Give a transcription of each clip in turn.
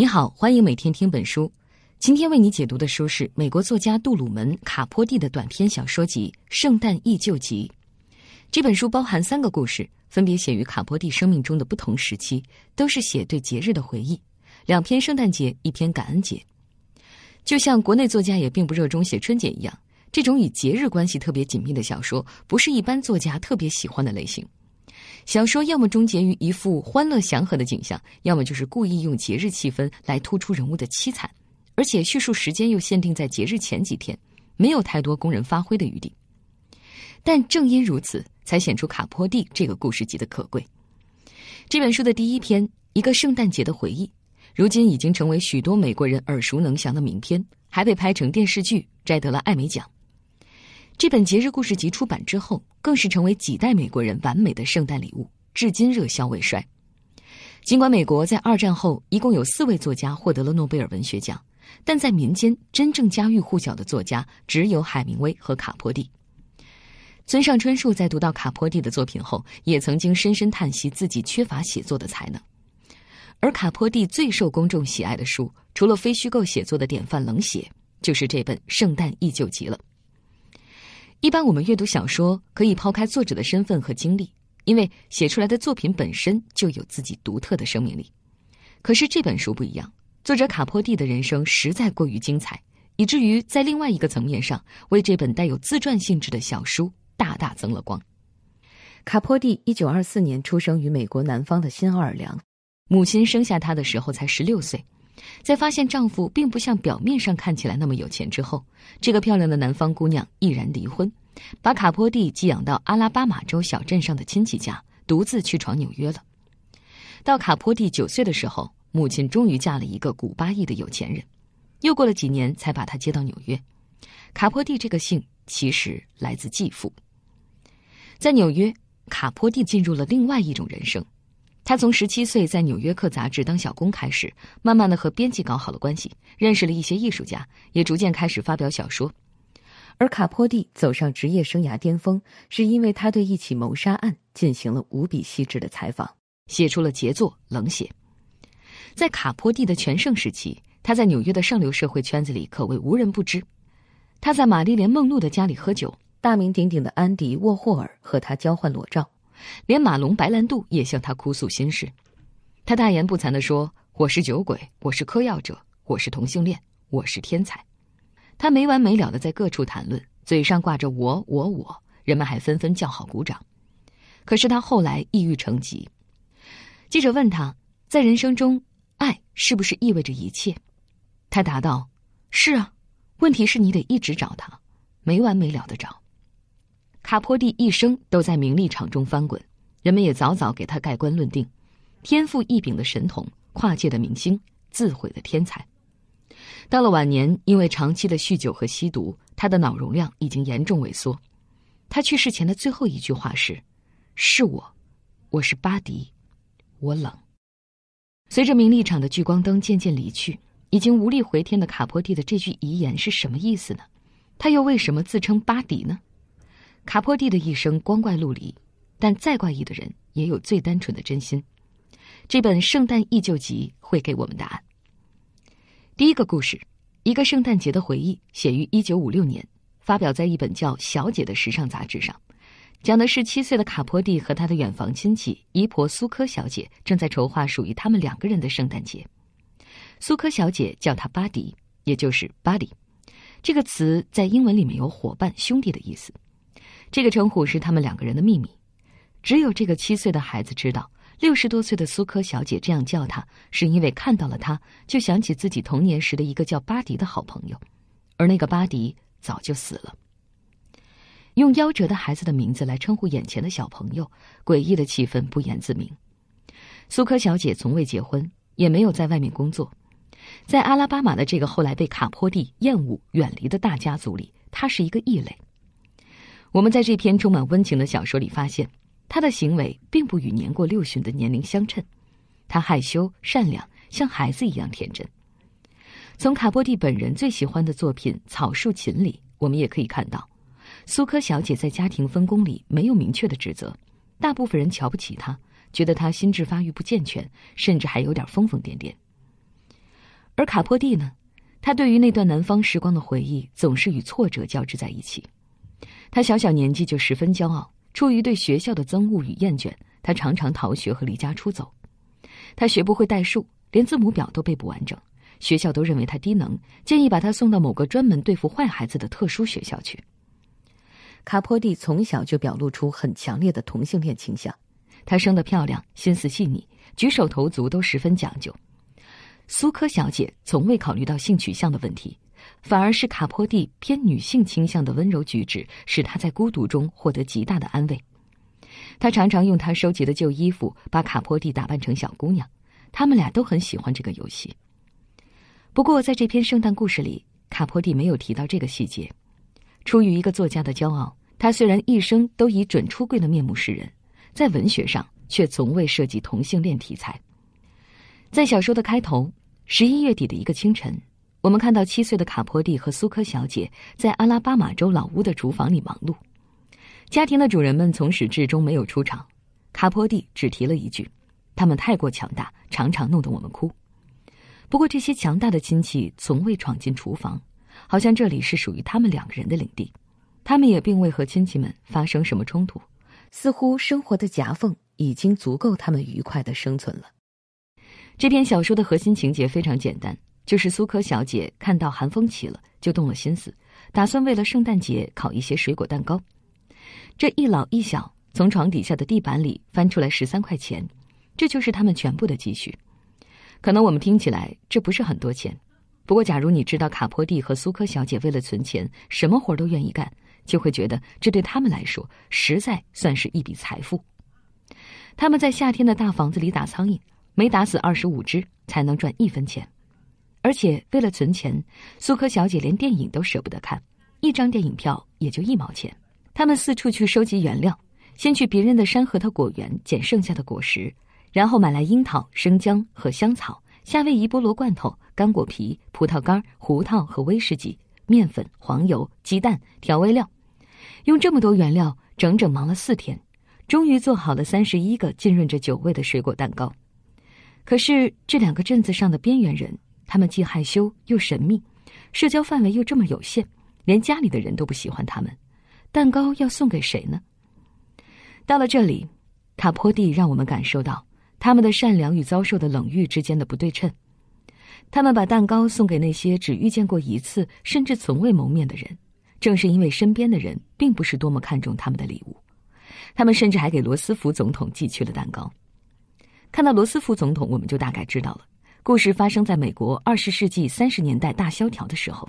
你好，欢迎每天听本书。今天为你解读的书是美国作家杜鲁门·卡坡蒂的短篇小说集《圣诞忆旧集》。这本书包含三个故事，分别写于卡坡蒂生命中的不同时期，都是写对节日的回忆。两篇圣诞节，一篇感恩节。就像国内作家也并不热衷写春节一样，这种与节日关系特别紧密的小说，不是一般作家特别喜欢的类型。小说要么终结于一幅欢乐祥和的景象，要么就是故意用节日气氛来突出人物的凄惨，而且叙述时间又限定在节日前几天，没有太多供人发挥的余地。但正因如此，才显出卡坡蒂这个故事集的可贵。这本书的第一篇《一个圣诞节的回忆》，如今已经成为许多美国人耳熟能详的名篇，还被拍成电视剧，摘得了艾美奖。这本节日故事集出版之后，更是成为几代美国人完美的圣诞礼物，至今热销未衰。尽管美国在二战后一共有四位作家获得了诺贝尔文学奖，但在民间真正家喻户晓的作家只有海明威和卡坡蒂。村上春树在读到卡坡蒂的作品后，也曾经深深叹息自己缺乏写作的才能。而卡坡蒂最受公众喜爱的书，除了非虚构写作的典范《冷血》，就是这本《圣诞忆旧集》了。一般我们阅读小说可以抛开作者的身份和经历，因为写出来的作品本身就有自己独特的生命力。可是这本书不一样，作者卡坡蒂的人生实在过于精彩，以至于在另外一个层面上为这本带有自传性质的小书大大增了光。卡坡蒂一九二四年出生于美国南方的新奥尔良，母亲生下他的时候才十六岁。在发现丈夫并不像表面上看起来那么有钱之后，这个漂亮的南方姑娘毅然离婚，把卡坡蒂寄养到阿拉巴马州小镇上的亲戚家，独自去闯纽约了。到卡坡蒂九岁的时候，母亲终于嫁了一个古巴裔的有钱人，又过了几年才把他接到纽约。卡坡蒂这个姓其实来自继父。在纽约，卡坡蒂进入了另外一种人生。他从十七岁在《纽约客》杂志当小工开始，慢慢的和编辑搞好了关系，认识了一些艺术家，也逐渐开始发表小说。而卡坡蒂走上职业生涯巅峰，是因为他对一起谋杀案进行了无比细致的采访，写出了杰作《冷血》。在卡坡蒂的全盛时期，他在纽约的上流社会圈子里可谓无人不知。他在玛丽莲·梦露的家里喝酒，大名鼎鼎的安迪·沃霍尔和他交换裸照。连马龙·白兰度也向他哭诉心事，他大言不惭地说：“我是酒鬼，我是嗑药者，我是同性恋，我是天才。”他没完没了的在各处谈论，嘴上挂着“我我我”，人们还纷纷叫好鼓掌。可是他后来抑郁成疾。记者问他在人生中，爱是不是意味着一切？他答道：“是啊，问题是你得一直找他，没完没了的找。”卡坡蒂一生都在名利场中翻滚，人们也早早给他盖棺论定：天赋异禀的神童，跨界的明星，自毁的天才。到了晚年，因为长期的酗酒和吸毒，他的脑容量已经严重萎缩。他去世前的最后一句话是：“是我，我是巴迪，我冷。”随着名利场的聚光灯渐渐离去，已经无力回天的卡坡蒂的这句遗言是什么意思呢？他又为什么自称巴迪呢？卡坡蒂的一生光怪陆离，但再怪异的人也有最单纯的真心。这本《圣诞忆旧集》会给我们答案。第一个故事，一个圣诞节的回忆，写于一九五六年，发表在一本叫《小姐》的时尚杂志上，讲的是七岁的卡坡蒂和他的远房亲戚姨婆苏科小姐正在筹划属于他们两个人的圣诞节。苏科小姐叫他巴迪，也就是 “buddy”，这个词在英文里面有伙伴、兄弟的意思。这个称呼是他们两个人的秘密，只有这个七岁的孩子知道。六十多岁的苏科小姐这样叫他，是因为看到了他，就想起自己童年时的一个叫巴迪的好朋友，而那个巴迪早就死了。用夭折的孩子的名字来称呼眼前的小朋友，诡异的气氛不言自明。苏科小姐从未结婚，也没有在外面工作，在阿拉巴马的这个后来被卡坡蒂厌恶远离的大家族里，她是一个异类。我们在这篇充满温情的小说里发现，他的行为并不与年过六旬的年龄相称。他害羞、善良，像孩子一样天真。从卡波蒂本人最喜欢的作品《草树琴》里，我们也可以看到，苏科小姐在家庭分工里没有明确的职责，大部分人瞧不起她，觉得她心智发育不健全，甚至还有点疯疯癫癫。而卡波蒂呢，他对于那段南方时光的回忆总是与挫折交织在一起。他小小年纪就十分骄傲，出于对学校的憎恶与厌倦，他常常逃学和离家出走。他学不会代数，连字母表都背不完整，学校都认为他低能，建议把他送到某个专门对付坏孩子的特殊学校去。卡坡蒂从小就表露出很强烈的同性恋倾向，她生得漂亮，心思细腻，举手投足都十分讲究。苏科小姐从未考虑到性取向的问题。反而是卡坡蒂偏女性倾向的温柔举止，使他在孤独中获得极大的安慰。他常常用他收集的旧衣服把卡坡蒂打扮成小姑娘，他们俩都很喜欢这个游戏。不过，在这篇圣诞故事里，卡坡蒂没有提到这个细节。出于一个作家的骄傲，他虽然一生都以准出柜的面目示人，在文学上却从未涉及同性恋题材。在小说的开头，十一月底的一个清晨。我们看到七岁的卡坡蒂和苏科小姐在阿拉巴马州老屋的厨房里忙碌，家庭的主人们从始至终没有出场，卡坡蒂只提了一句：“他们太过强大，常常弄得我们哭。”不过这些强大的亲戚从未闯进厨房，好像这里是属于他们两个人的领地，他们也并未和亲戚们发生什么冲突，似乎生活的夹缝已经足够他们愉快的生存了。这篇小说的核心情节非常简单。就是苏科小姐看到寒风起了，就动了心思，打算为了圣诞节烤一些水果蛋糕。这一老一小从床底下的地板里翻出来十三块钱，这就是他们全部的积蓄。可能我们听起来这不是很多钱，不过假如你知道卡坡蒂和苏科小姐为了存钱什么活都愿意干，就会觉得这对他们来说实在算是一笔财富。他们在夏天的大房子里打苍蝇，每打死二十五只才能赚一分钱。而且为了存钱，苏科小姐连电影都舍不得看，一张电影票也就一毛钱。他们四处去收集原料，先去别人的山核桃果园捡剩下的果实，然后买来樱桃、生姜和香草、夏威夷菠萝罐头、干果皮、葡萄干、胡桃和威士忌、面粉、黄油、鸡蛋、调味料，用这么多原料整整忙了四天，终于做好了三十一个浸润着酒味的水果蛋糕。可是这两个镇子上的边缘人。他们既害羞又神秘，社交范围又这么有限，连家里的人都不喜欢他们。蛋糕要送给谁呢？到了这里，卡坡蒂让我们感受到他们的善良与遭受的冷遇之间的不对称。他们把蛋糕送给那些只遇见过一次甚至从未谋面的人，正是因为身边的人并不是多么看重他们的礼物。他们甚至还给罗斯福总统寄去了蛋糕。看到罗斯福总统，我们就大概知道了。故事发生在美国二十世纪三十年代大萧条的时候，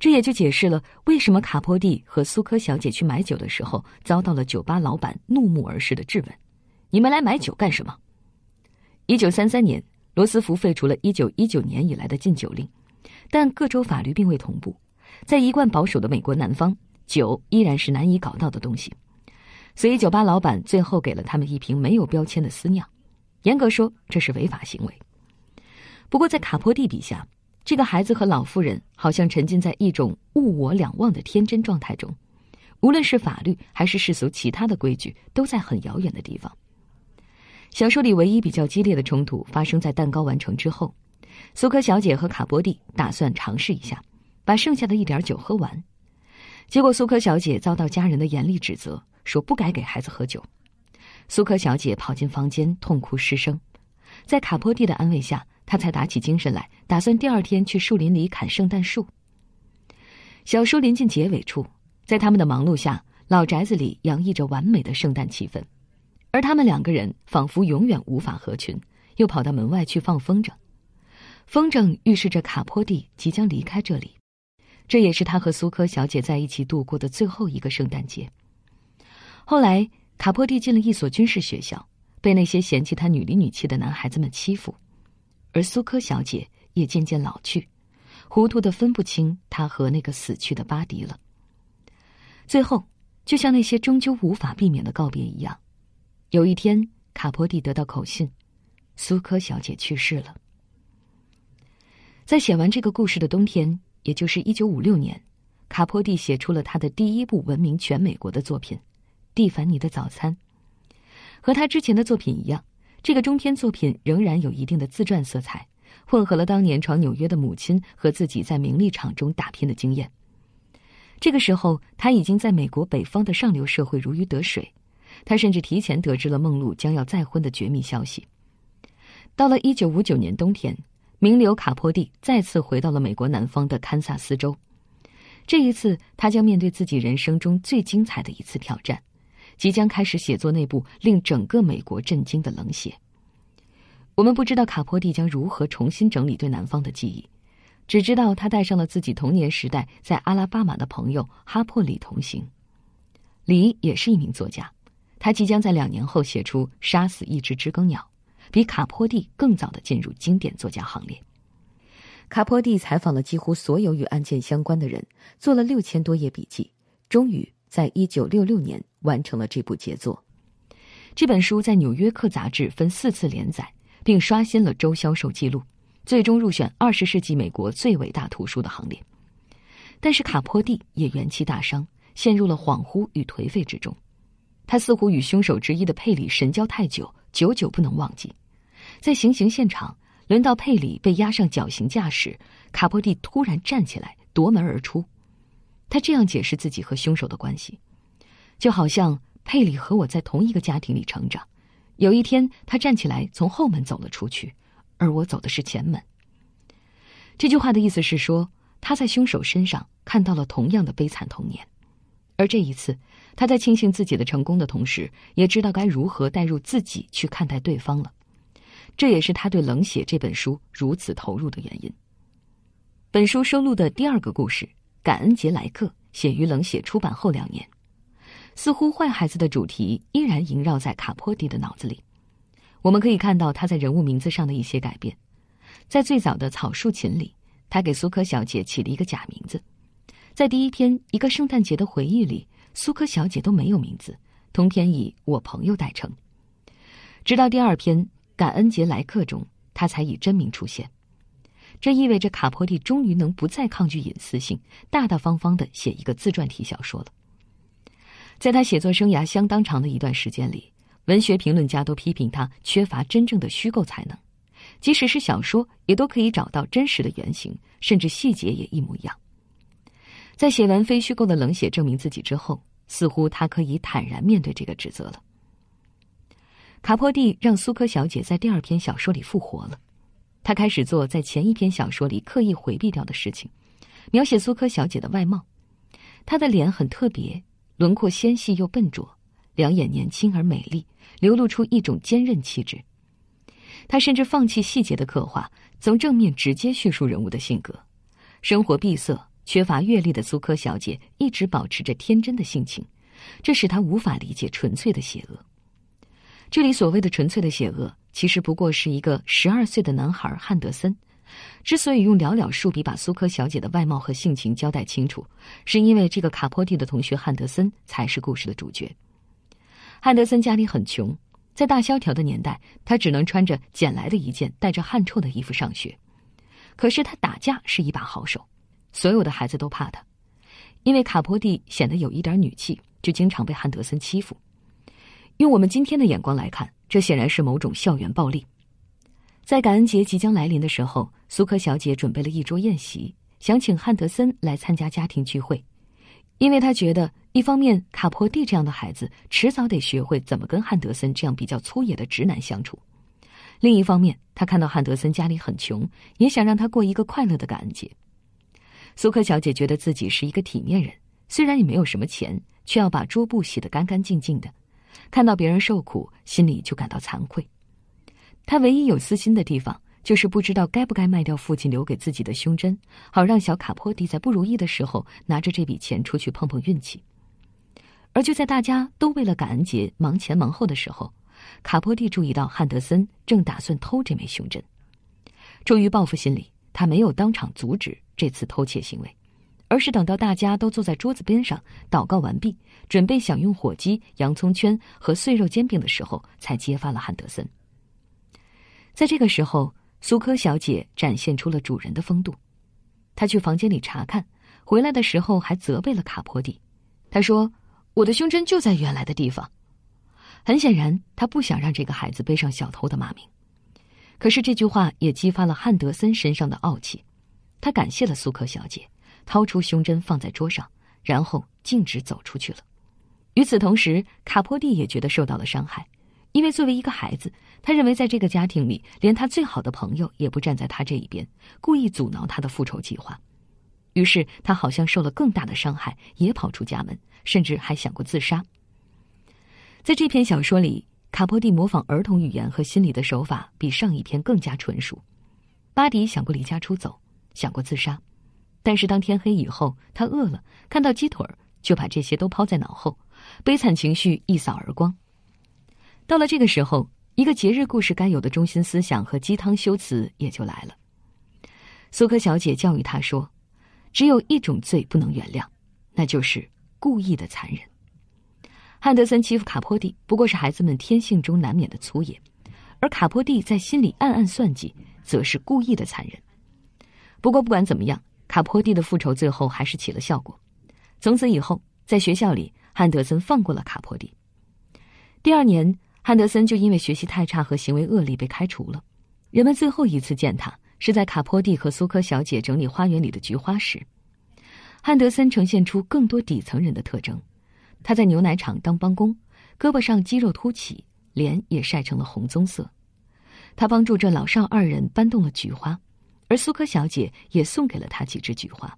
这也就解释了为什么卡波蒂和苏科小姐去买酒的时候遭到了酒吧老板怒目而视的质问：“你们来买酒干什么？”一九三三年，罗斯福废除了一九一九年以来的禁酒令，但各州法律并未同步，在一贯保守的美国南方，酒依然是难以搞到的东西，所以酒吧老板最后给了他们一瓶没有标签的私酿，严格说这是违法行为。不过，在卡坡蒂笔下，这个孩子和老妇人好像沉浸在一种物我两忘的天真状态中，无论是法律还是世俗其他的规矩，都在很遥远的地方。小说里唯一比较激烈的冲突发生在蛋糕完成之后，苏科小姐和卡波蒂打算尝试一下，把剩下的一点酒喝完，结果苏科小姐遭到家人的严厉指责，说不该给孩子喝酒。苏科小姐跑进房间痛哭失声，在卡波蒂的安慰下。他才打起精神来，打算第二天去树林里砍圣诞树。小说临近结尾处，在他们的忙碌下，老宅子里洋溢着完美的圣诞气氛，而他们两个人仿佛永远无法合群，又跑到门外去放风筝。风筝预示着卡坡蒂即将离开这里，这也是他和苏科小姐在一起度过的最后一个圣诞节。后来，卡坡蒂进了一所军事学校，被那些嫌弃他女里女气的男孩子们欺负。而苏科小姐也渐渐老去，糊涂的分不清她和那个死去的巴迪了。最后，就像那些终究无法避免的告别一样，有一天，卡波蒂得到口信，苏科小姐去世了。在写完这个故事的冬天，也就是一九五六年，卡波蒂写出了他的第一部闻名全美国的作品《蒂凡尼的早餐》，和他之前的作品一样。这个中篇作品仍然有一定的自传色彩，混合了当年闯纽约的母亲和自己在名利场中打拼的经验。这个时候，他已经在美国北方的上流社会如鱼得水。他甚至提前得知了梦露将要再婚的绝密消息。到了一九五九年冬天，名流卡坡蒂再次回到了美国南方的堪萨斯州。这一次，他将面对自己人生中最精彩的一次挑战，即将开始写作那部令整个美国震惊的冷血。我们不知道卡坡蒂将如何重新整理对南方的记忆，只知道他带上了自己童年时代在阿拉巴马的朋友哈珀里同行。李也是一名作家。他即将在两年后写出《杀死一只知更鸟》，比卡坡蒂更早的进入经典作家行列。卡坡蒂采访了几乎所有与案件相关的人，做了六千多页笔记，终于在一九六六年完成了这部杰作。这本书在《纽约客》杂志分四次连载，并刷新了周销售记录，最终入选二十世纪美国最伟大图书的行列。但是卡坡蒂也元气大伤，陷入了恍惚与颓废之中。他似乎与凶手之一的佩里神交太久，久久不能忘记。在行刑现场，轮到佩里被押上绞刑架时，卡波蒂突然站起来夺门而出。他这样解释自己和凶手的关系，就好像佩里和我在同一个家庭里成长。有一天，他站起来从后门走了出去，而我走的是前门。这句话的意思是说，他在凶手身上看到了同样的悲惨童年。而这一次，他在庆幸自己的成功的同时，也知道该如何带入自己去看待对方了。这也是他对《冷血》这本书如此投入的原因。本书收录的第二个故事《感恩节来客》写于《冷血》出版后两年，似乎坏孩子的主题依然萦绕在卡坡蒂的脑子里。我们可以看到他在人物名字上的一些改变，在最早的《草树琴》里，他给苏科小姐起了一个假名字。在第一篇《一个圣诞节的回忆》里，苏科小姐都没有名字，通篇以我朋友代称。直到第二篇《感恩节来客》中，他才以真名出现。这意味着卡坡蒂终于能不再抗拒隐私性，大大方方的写一个自传体小说了。在他写作生涯相当长的一段时间里，文学评论家都批评他缺乏真正的虚构才能，即使是小说，也都可以找到真实的原型，甚至细节也一模一样。在写完非虚构的冷血证明自己之后，似乎他可以坦然面对这个指责了。卡坡蒂让苏科小姐在第二篇小说里复活了，他开始做在前一篇小说里刻意回避掉的事情，描写苏科小姐的外貌。她的脸很特别，轮廓纤细又笨拙，两眼年轻而美丽，流露出一种坚韧气质。他甚至放弃细节的刻画，从正面直接叙述人物的性格，生活闭塞。缺乏阅历的苏科小姐一直保持着天真的性情，这使她无法理解纯粹的邪恶。这里所谓的纯粹的邪恶，其实不过是一个十二岁的男孩汉德森。之所以用寥寥数笔把苏科小姐的外貌和性情交代清楚，是因为这个卡坡蒂的同学汉德森才是故事的主角。汉德森家里很穷，在大萧条的年代，他只能穿着捡来的一件带着汗臭的衣服上学。可是他打架是一把好手。所有的孩子都怕他，因为卡坡蒂显得有一点女气，就经常被汉德森欺负。用我们今天的眼光来看，这显然是某种校园暴力。在感恩节即将来临的时候，苏克小姐准备了一桌宴席，想请汉德森来参加家庭聚会，因为她觉得，一方面卡坡蒂这样的孩子迟早得学会怎么跟汉德森这样比较粗野的直男相处；另一方面，她看到汉德森家里很穷，也想让他过一个快乐的感恩节。苏克小姐觉得自己是一个体面人，虽然也没有什么钱，却要把桌布洗得干干净净的。看到别人受苦，心里就感到惭愧。他唯一有私心的地方，就是不知道该不该卖掉父亲留给自己的胸针，好让小卡坡蒂在不如意的时候拿着这笔钱出去碰碰运气。而就在大家都为了感恩节忙前忙后的时候，卡坡蒂注意到汉德森正打算偷这枚胸针，出于报复心理。他没有当场阻止这次偷窃行为，而是等到大家都坐在桌子边上祷告完毕，准备享用火鸡、洋葱圈和碎肉煎饼的时候，才揭发了汉德森。在这个时候，苏科小姐展现出了主人的风度，她去房间里查看，回来的时候还责备了卡坡蒂。她说：“我的胸针就在原来的地方。”很显然，她不想让这个孩子背上小偷的骂名。可是这句话也激发了汉德森身上的傲气，他感谢了苏克小姐，掏出胸针放在桌上，然后径直走出去了。与此同时，卡坡蒂也觉得受到了伤害，因为作为一个孩子，他认为在这个家庭里，连他最好的朋友也不站在他这一边，故意阻挠他的复仇计划。于是他好像受了更大的伤害，也跑出家门，甚至还想过自杀。在这篇小说里。卡波蒂模仿儿童语言和心理的手法比上一篇更加纯熟。巴迪想过离家出走，想过自杀，但是当天黑以后，他饿了，看到鸡腿儿，就把这些都抛在脑后，悲惨情绪一扫而光。到了这个时候，一个节日故事该有的中心思想和鸡汤修辞也就来了。苏克小姐教育他说：“只有一种罪不能原谅，那就是故意的残忍。”汉德森欺负卡坡蒂，不过是孩子们天性中难免的粗野，而卡坡蒂在心里暗暗算计，则是故意的残忍。不过不管怎么样，卡坡蒂的复仇最后还是起了效果。从此以后，在学校里，汉德森放过了卡坡蒂。第二年，汉德森就因为学习太差和行为恶劣被开除了。人们最后一次见他，是在卡坡蒂和苏科小姐整理花园里的菊花时。汉德森呈现出更多底层人的特征。他在牛奶厂当帮工，胳膊上肌肉凸起，脸也晒成了红棕色。他帮助这老少二人搬动了菊花，而苏科小姐也送给了他几枝菊花。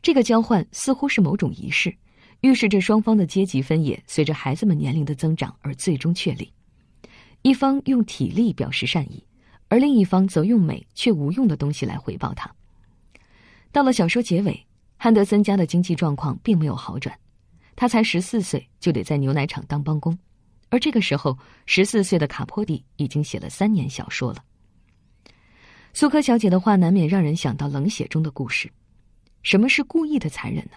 这个交换似乎是某种仪式，预示着双方的阶级分野随着孩子们年龄的增长而最终确立。一方用体力表示善意，而另一方则用美却无用的东西来回报他。到了小说结尾，汉德森家的经济状况并没有好转。他才十四岁，就得在牛奶厂当帮工，而这个时候，十四岁的卡坡蒂已经写了三年小说了。苏科小姐的话难免让人想到冷血中的故事。什么是故意的残忍呢？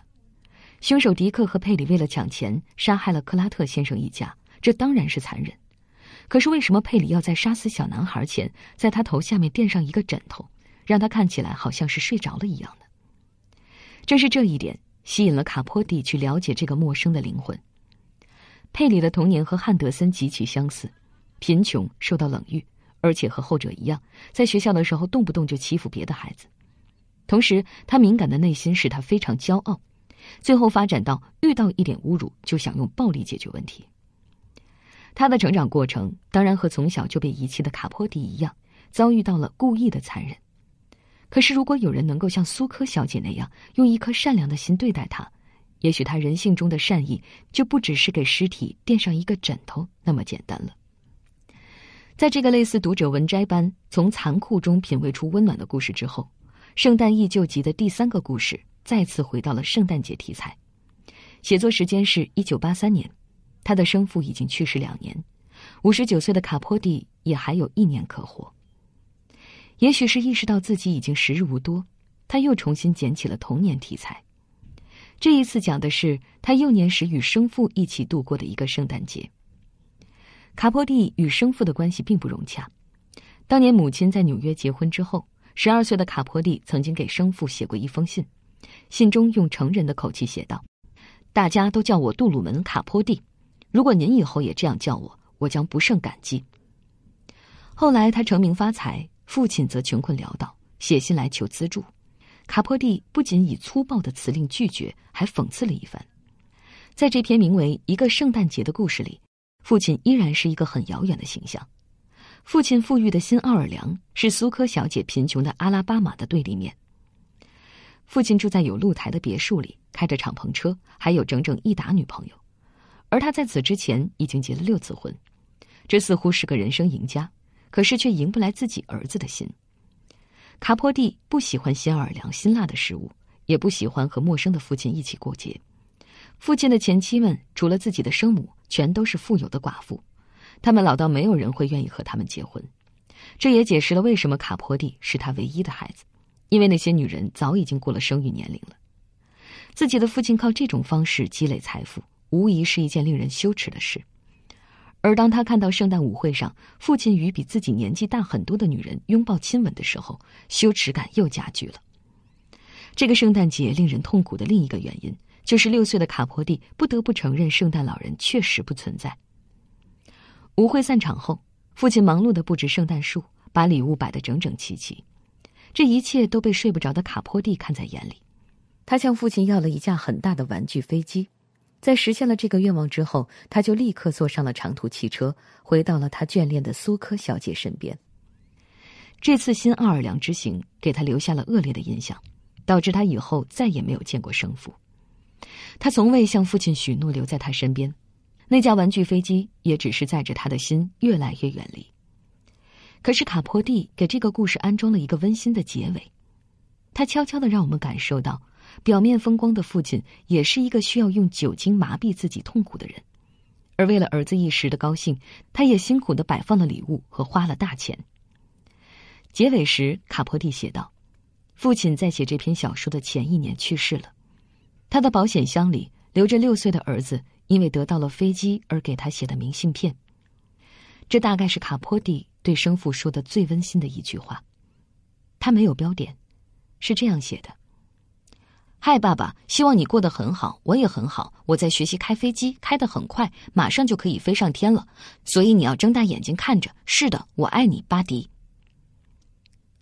凶手迪克和佩里为了抢钱杀害了克拉特先生一家，这当然是残忍。可是为什么佩里要在杀死小男孩前，在他头下面垫上一个枕头，让他看起来好像是睡着了一样呢？正是这一点。吸引了卡坡蒂去了解这个陌生的灵魂。佩里的童年和汉德森极其相似，贫穷，受到冷遇，而且和后者一样，在学校的时候动不动就欺负别的孩子。同时，他敏感的内心使他非常骄傲，最后发展到遇到一点侮辱就想用暴力解决问题。他的成长过程当然和从小就被遗弃的卡坡蒂一样，遭遇到了故意的残忍。可是，如果有人能够像苏科小姐那样用一颗善良的心对待他，也许他人性中的善意就不只是给尸体垫上一个枕头那么简单了。在这个类似读者文摘般从残酷中品味出温暖的故事之后，《圣诞忆旧集》的第三个故事再次回到了圣诞节题材。写作时间是一九八三年，他的生父已经去世两年，五十九岁的卡坡蒂也还有一年可活。也许是意识到自己已经时日无多，他又重新捡起了童年题材。这一次讲的是他幼年时与生父一起度过的一个圣诞节。卡坡蒂与生父的关系并不融洽。当年母亲在纽约结婚之后，十二岁的卡坡蒂曾经给生父写过一封信，信中用成人的口气写道：“大家都叫我杜鲁门·卡坡蒂，如果您以后也这样叫我，我将不胜感激。”后来他成名发财。父亲则穷困潦倒，写信来求资助。卡坡蒂不仅以粗暴的辞令拒绝，还讽刺了一番。在这篇名为《一个圣诞节的故事》里，父亲依然是一个很遥远的形象。父亲富裕的新奥尔良是苏科小姐贫穷的阿拉巴马的对立面。父亲住在有露台的别墅里，开着敞篷车，还有整整一打女朋友。而他在此之前已经结了六次婚，这似乎是个人生赢家。可是却赢不来自己儿子的心。卡坡蒂不喜欢新奥尔良辛辣的食物，也不喜欢和陌生的父亲一起过节。父亲的前妻们除了自己的生母，全都是富有的寡妇，他们老到没有人会愿意和他们结婚。这也解释了为什么卡坡蒂是他唯一的孩子，因为那些女人早已经过了生育年龄了。自己的父亲靠这种方式积累财富，无疑是一件令人羞耻的事。而当他看到圣诞舞会上父亲与比自己年纪大很多的女人拥抱亲吻的时候，羞耻感又加剧了。这个圣诞节令人痛苦的另一个原因，就是六岁的卡坡蒂不得不承认圣诞老人确实不存在。舞会散场后，父亲忙碌的布置圣诞树，把礼物摆得整整齐齐。这一切都被睡不着的卡坡蒂看在眼里。他向父亲要了一架很大的玩具飞机，在实现了这个愿望之后，他就立刻坐上了长途汽车，回到了他眷恋的苏科小姐身边。这次新奥尔良之行给他留下了恶劣的印象，导致他以后再也没有见过生父。他从未向父亲许诺留在他身边，那架玩具飞机也只是载着他的心越来越远离。可是卡坡蒂给这个故事安装了一个温馨的结尾，他悄悄的让我们感受到，表面风光的父亲也是一个需要用酒精麻痹自己痛苦的人，而为了儿子一时的高兴，他也辛苦的摆放了礼物和花了大钱。结尾时，卡坡蒂写道：“父亲在写这篇小说的前一年去世了。”他的保险箱里留着六岁的儿子因为得到了飞机而给他写的明信片。这大概是卡坡蒂对生父说的最温馨的一句话。他没有标点，是这样写的：“嗨，爸爸，希望你过得很好，我也很好。我在学习开飞机，开得很快，马上就可以飞上天了。所以你要睁大眼睛看着。是的，我爱你，巴迪。”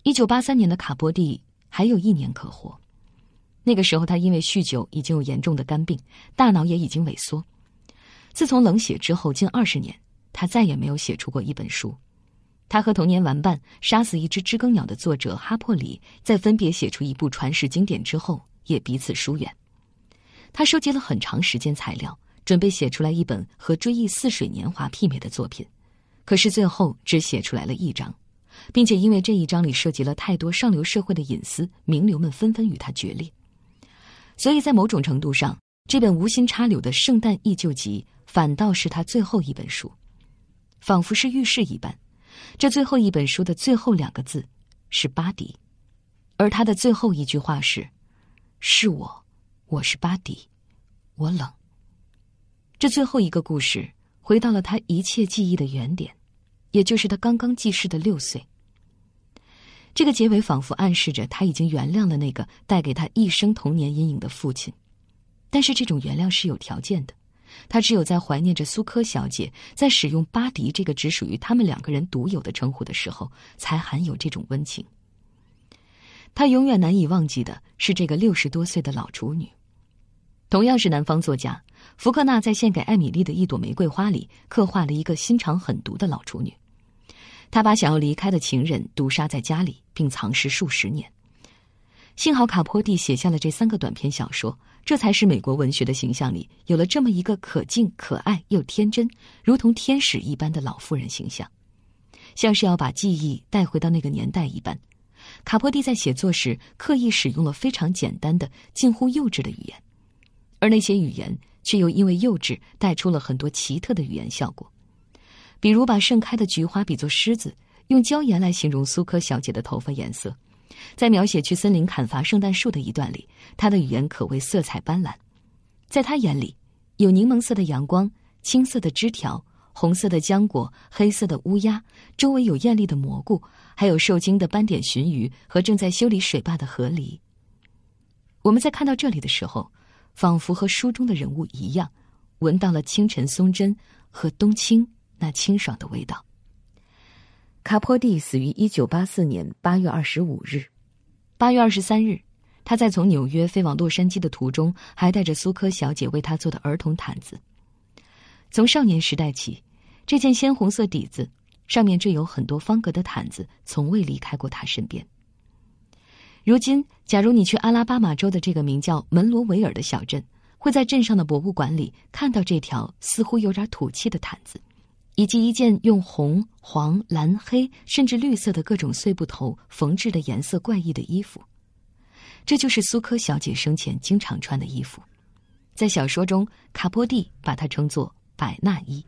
一九八三年的卡波蒂还有一年可活。那个时候，他因为酗酒已经有严重的肝病，大脑也已经萎缩。自从冷血之后近二十年，他再也没有写出过一本书。他和童年玩伴《杀死一只知更鸟》的作者哈珀里，在分别写出一部传世经典之后，也彼此疏远。他收集了很长时间材料，准备写出来一本和《追忆似水年华》媲美的作品，可是最后只写出来了一章，并且因为这一章里涉及了太多上流社会的隐私，名流们纷纷与他决裂。所以在某种程度上，这本无心插柳的圣诞忆旧集反倒是他最后一本书，仿佛是预示一般。这最后一本书的最后两个字是巴迪，而他的最后一句话是：“是我，我是巴迪，我冷。”这最后一个故事回到了他一切记忆的原点，也就是他刚刚记事的六岁。这个结尾仿佛暗示着他已经原谅了那个带给他一生童年阴影的父亲，但是这种原谅是有条件的，他只有在怀念着苏科小姐，在使用巴迪这个只属于他们两个人独有的称呼的时候，才含有这种温情。他永远难以忘记的是这个六十多岁的老处女，同样是南方作家福克纳在献给艾米丽的一朵玫瑰花里刻画了一个心肠狠毒的老处女。他把想要离开的情人毒杀在家里，并藏尸数十年。幸好卡坡蒂写下了这三个短篇小说，这才使美国文学的形象里有了这么一个可敬、可爱又天真，如同天使一般的老妇人形象，像是要把记忆带回到那个年代一般。卡坡蒂在写作时刻意使用了非常简单的、近乎幼稚的语言，而那些语言却又因为幼稚带出了很多奇特的语言效果。比如把盛开的菊花比作狮子，用椒盐来形容苏科小姐的头发颜色，在描写去森林砍伐圣诞树的一段里，他的语言可谓色彩斑斓。在他眼里，有柠檬色的阳光、青色的枝条、红色的浆果、黑色的乌鸦，周围有艳丽的蘑菇，还有受惊的斑点鲟鱼和正在修理水坝的河狸。我们在看到这里的时候，仿佛和书中的人物一样，闻到了清晨松针和冬青。那清爽的味道。卡坡蒂死于一九八四年八月二十五日，八月二十三日，他在从纽约飞往洛杉矶的途中，还带着苏科小姐为他做的儿童毯子。从少年时代起，这件鲜红色底子、上面缀有很多方格的毯子，从未离开过他身边。如今，假如你去阿拉巴马州的这个名叫门罗维尔的小镇，会在镇上的博物馆里看到这条似乎有点土气的毯子。以及一件用红、黄、蓝、黑甚至绿色的各种碎布头缝制的颜色怪异的衣服，这就是苏科小姐生前经常穿的衣服。在小说中，卡波蒂把它称作“百纳衣”。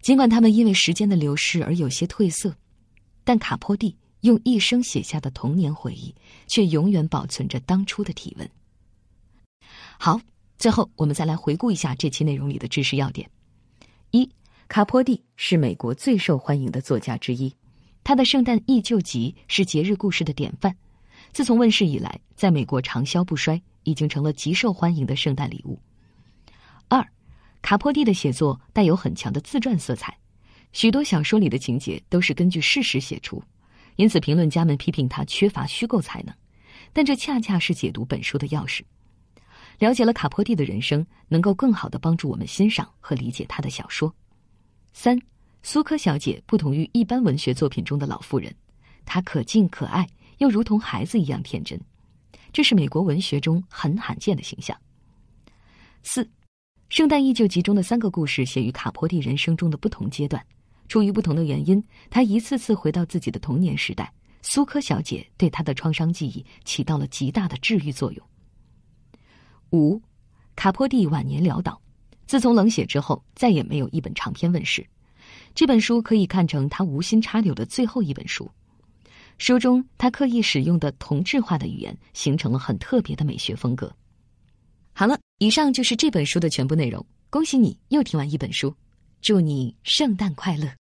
尽管他们因为时间的流逝而有些褪色，但卡波蒂用一生写下的童年回忆，却永远保存着当初的体温。好，最后我们再来回顾一下这期内容里的知识要点：卡坡蒂是美国最受欢迎的作家之一，他的《圣诞忆旧集》是节日故事的典范。自从问世以来，在美国长销不衰，已经成了极受欢迎的圣诞礼物。二，卡坡蒂的写作带有很强的自传色彩，许多小说里的情节都是根据事实写出，因此评论家们批评他缺乏虚构才能。但这恰恰是解读本书的钥匙。了解了卡坡蒂的人生，能够更好的帮助我们欣赏和理解他的小说。三，苏科小姐不同于一般文学作品中的老妇人，她可敬可爱，又如同孩子一样天真，这是美国文学中很罕见的形象。四，《圣诞忆旧集》中的三个故事写于卡坡蒂人生中的不同阶段，出于不同的原因，他一次次回到自己的童年时代。苏科小姐对他的创伤记忆起到了极大的治愈作用。五，卡坡蒂晚年潦倒，自从冷血之后，再也没有一本长篇问世。这本书可以看成他无心插柳的最后一本书。书中他刻意使用的同质化的语言，形成了很特别的美学风格。好了，以上就是这本书的全部内容。恭喜你又听完一本书，祝你圣诞快乐。